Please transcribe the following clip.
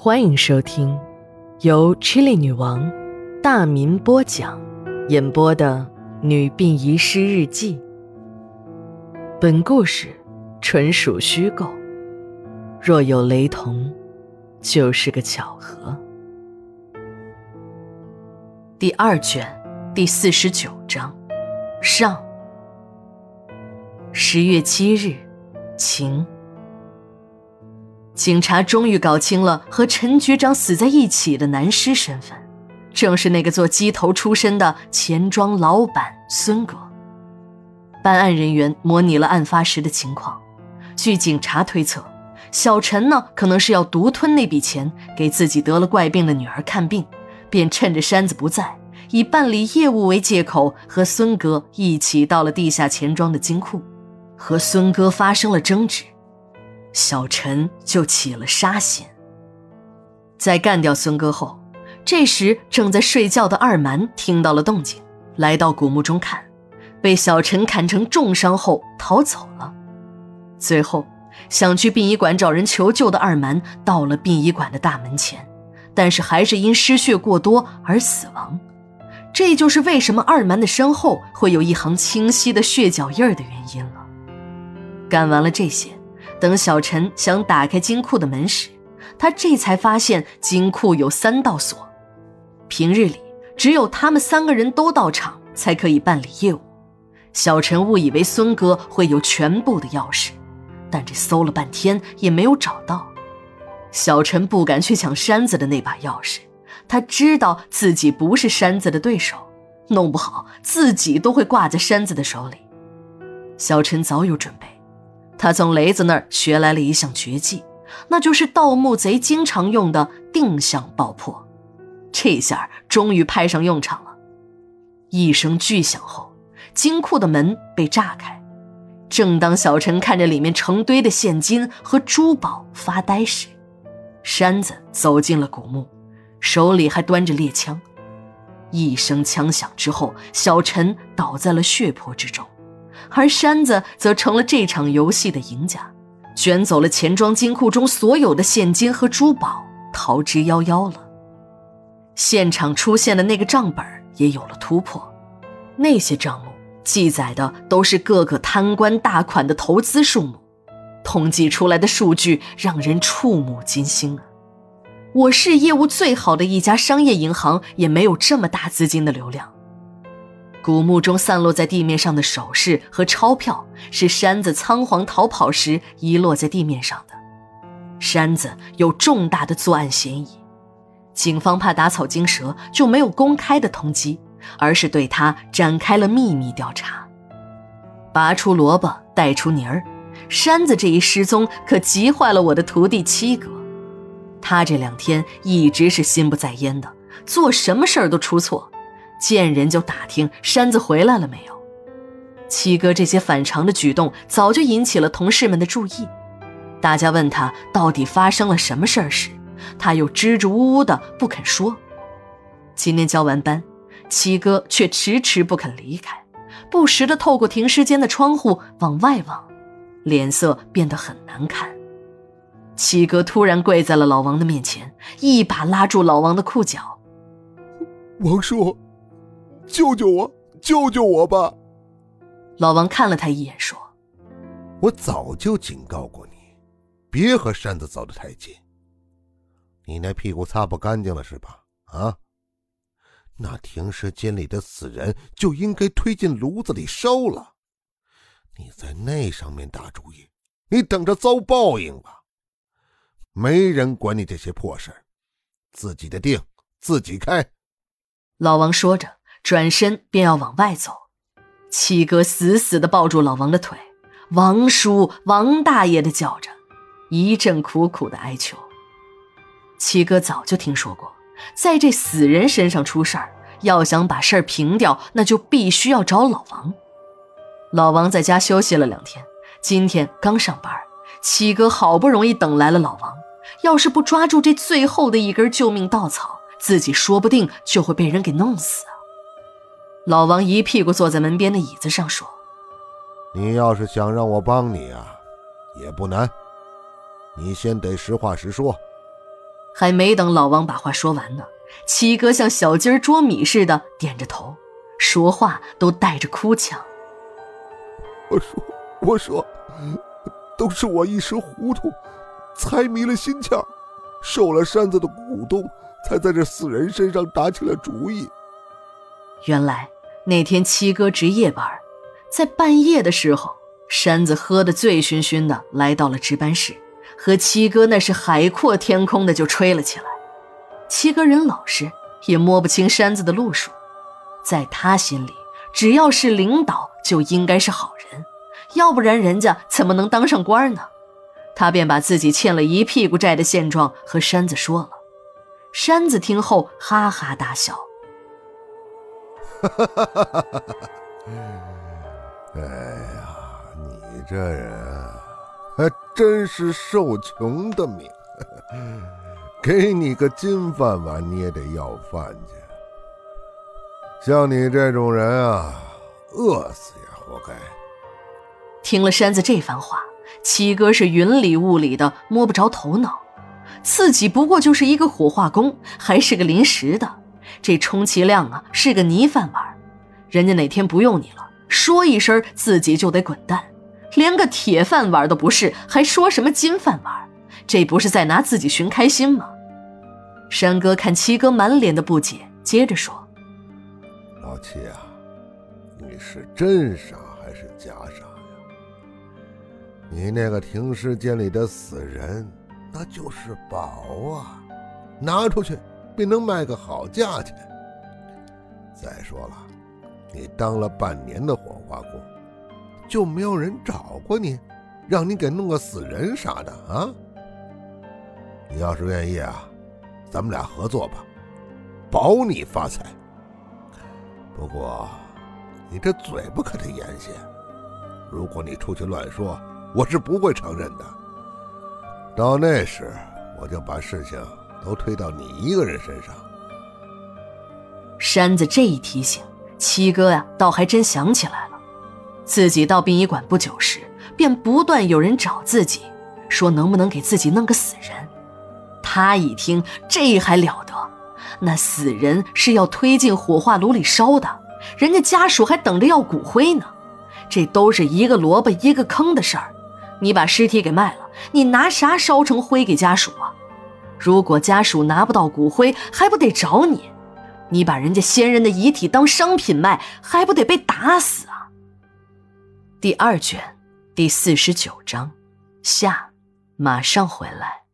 欢迎收听由 Chili 女王大民播讲、演播的《女病遗失日记》。本故事纯属虚构，若有雷同，就是个巧合。第二卷第四十九章上。十月七日，晴。警察终于搞清了和陈局长死在一起的男尸身份，正是那个做鸡头出身的钱庄老板孙哥。办案人员模拟了案发时的情况，据警察推测，小陈呢可能是要独吞那笔钱，给自己得了怪病的女儿看病，便趁着山子不在，以办理业务为借口，和孙哥一起到了地下钱庄的金库，和孙哥发生了争执。小陈就起了杀心。在干掉孙哥后，这时正在睡觉的二蛮听到了动静，来到古墓中看，被小陈砍成重伤后逃走了。最后想去殡仪馆找人求救的二蛮到了殡仪馆的大门前，但是还是因失血过多而死亡。这就是为什么二蛮的身后会有一行清晰的血脚印的原因了。干完了这些。等小陈想打开金库的门时，他这才发现金库有三道锁。平日里只有他们三个人都到场才可以办理业务。小陈误以为孙哥会有全部的钥匙，但这搜了半天也没有找到。小陈不敢去抢山子的那把钥匙，他知道自己不是山子的对手，弄不好自己都会挂在山子的手里。小陈早有准备。他从雷子那儿学来了一项绝技，那就是盗墓贼经常用的定向爆破。这下终于派上用场了。一声巨响后，金库的门被炸开。正当小陈看着里面成堆的现金和珠宝发呆时，山子走进了古墓，手里还端着猎枪。一声枪响之后，小陈倒在了血泊之中。而山子则成了这场游戏的赢家，卷走了钱庄金库中所有的现金和珠宝，逃之夭夭了。现场出现的那个账本也有了突破，那些账目记载的都是各个贪官大款的投资数目，统计出来的数据让人触目惊心啊！我市业务最好的一家商业银行也没有这么大资金的流量。古墓中散落在地面上的首饰和钞票，是山子仓皇逃跑时遗落在地面上的。山子有重大的作案嫌疑，警方怕打草惊蛇，就没有公开的通缉，而是对他展开了秘密调查。拔出萝卜带出泥儿，山子这一失踪可急坏了我的徒弟七哥。他这两天一直是心不在焉的，做什么事儿都出错。见人就打听山子回来了没有。七哥这些反常的举动早就引起了同事们的注意，大家问他到底发生了什么事儿时，他又支支吾吾的不肯说。今天交完班，七哥却迟迟不肯离开，不时的透过停尸间的窗户往外望，脸色变得很难看。七哥突然跪在了老王的面前，一把拉住老王的裤脚：“王叔。”救救我！救救我吧！老王看了他一眼，说：“我早就警告过你，别和扇子走得太近。你那屁股擦不干净了是吧？啊？那停尸间里的死人就应该推进炉子里烧了。你在那上面打主意，你等着遭报应吧！没人管你这些破事自己的腚自己开。”老王说着。转身便要往外走，七哥死死地抱住老王的腿，王叔、王大爷的叫着，一阵苦苦的哀求。七哥早就听说过，在这死人身上出事儿，要想把事儿平掉，那就必须要找老王。老王在家休息了两天，今天刚上班，七哥好不容易等来了老王，要是不抓住这最后的一根救命稻草，自己说不定就会被人给弄死！老王一屁股坐在门边的椅子上，说：“你要是想让我帮你啊，也不难。你先得实话实说。”还没等老王把话说完呢，七哥像小鸡儿捉米似的点着头，说话都带着哭腔。我说，我说，都是我一时糊涂，猜迷了心窍，受了山子的鼓动，才在这死人身上打起了主意。原来那天七哥值夜班，在半夜的时候，山子喝得醉醺醺的，来到了值班室。和七哥那是海阔天空的就吹了起来。七哥人老实，也摸不清山子的路数，在他心里，只要是领导就应该是好人，要不然人家怎么能当上官呢？他便把自己欠了一屁股债的现状和山子说了。山子听后哈哈大笑：“！哈 哎呀，你这人……”还真是受穷的命，给你个金饭碗你也得要饭去。像你这种人啊，饿死也活该。听了山子这番话，七哥是云里雾里的，摸不着头脑。自己不过就是一个火化工，还是个临时的，这充其量啊是个泥饭碗。人家哪天不用你了，说一声自己就得滚蛋。连个铁饭碗都不是，还说什么金饭碗？这不是在拿自己寻开心吗？山哥看七哥满脸的不解，接着说：“老七啊，你是真傻还是假傻呀？你那个停尸间里的死人，那就是宝啊，拿出去便能卖个好价钱。再说了，你当了半年的火化工。”就没有人找过你，让你给弄个死人啥的啊？你要是愿意啊，咱们俩合作吧，保你发财。不过，你这嘴巴可得严些，如果你出去乱说，我是不会承认的。到那时，我就把事情都推到你一个人身上。山子这一提醒，七哥呀，倒还真想起来了。自己到殡仪馆不久时，便不断有人找自己，说能不能给自己弄个死人。他一听，这还了得？那死人是要推进火化炉里烧的，人家家属还等着要骨灰呢。这都是一个萝卜一个坑的事儿。你把尸体给卖了，你拿啥烧成灰给家属啊？如果家属拿不到骨灰，还不得找你？你把人家先人的遗体当商品卖，还不得被打死啊？第二卷，第四十九章，下，马上回来。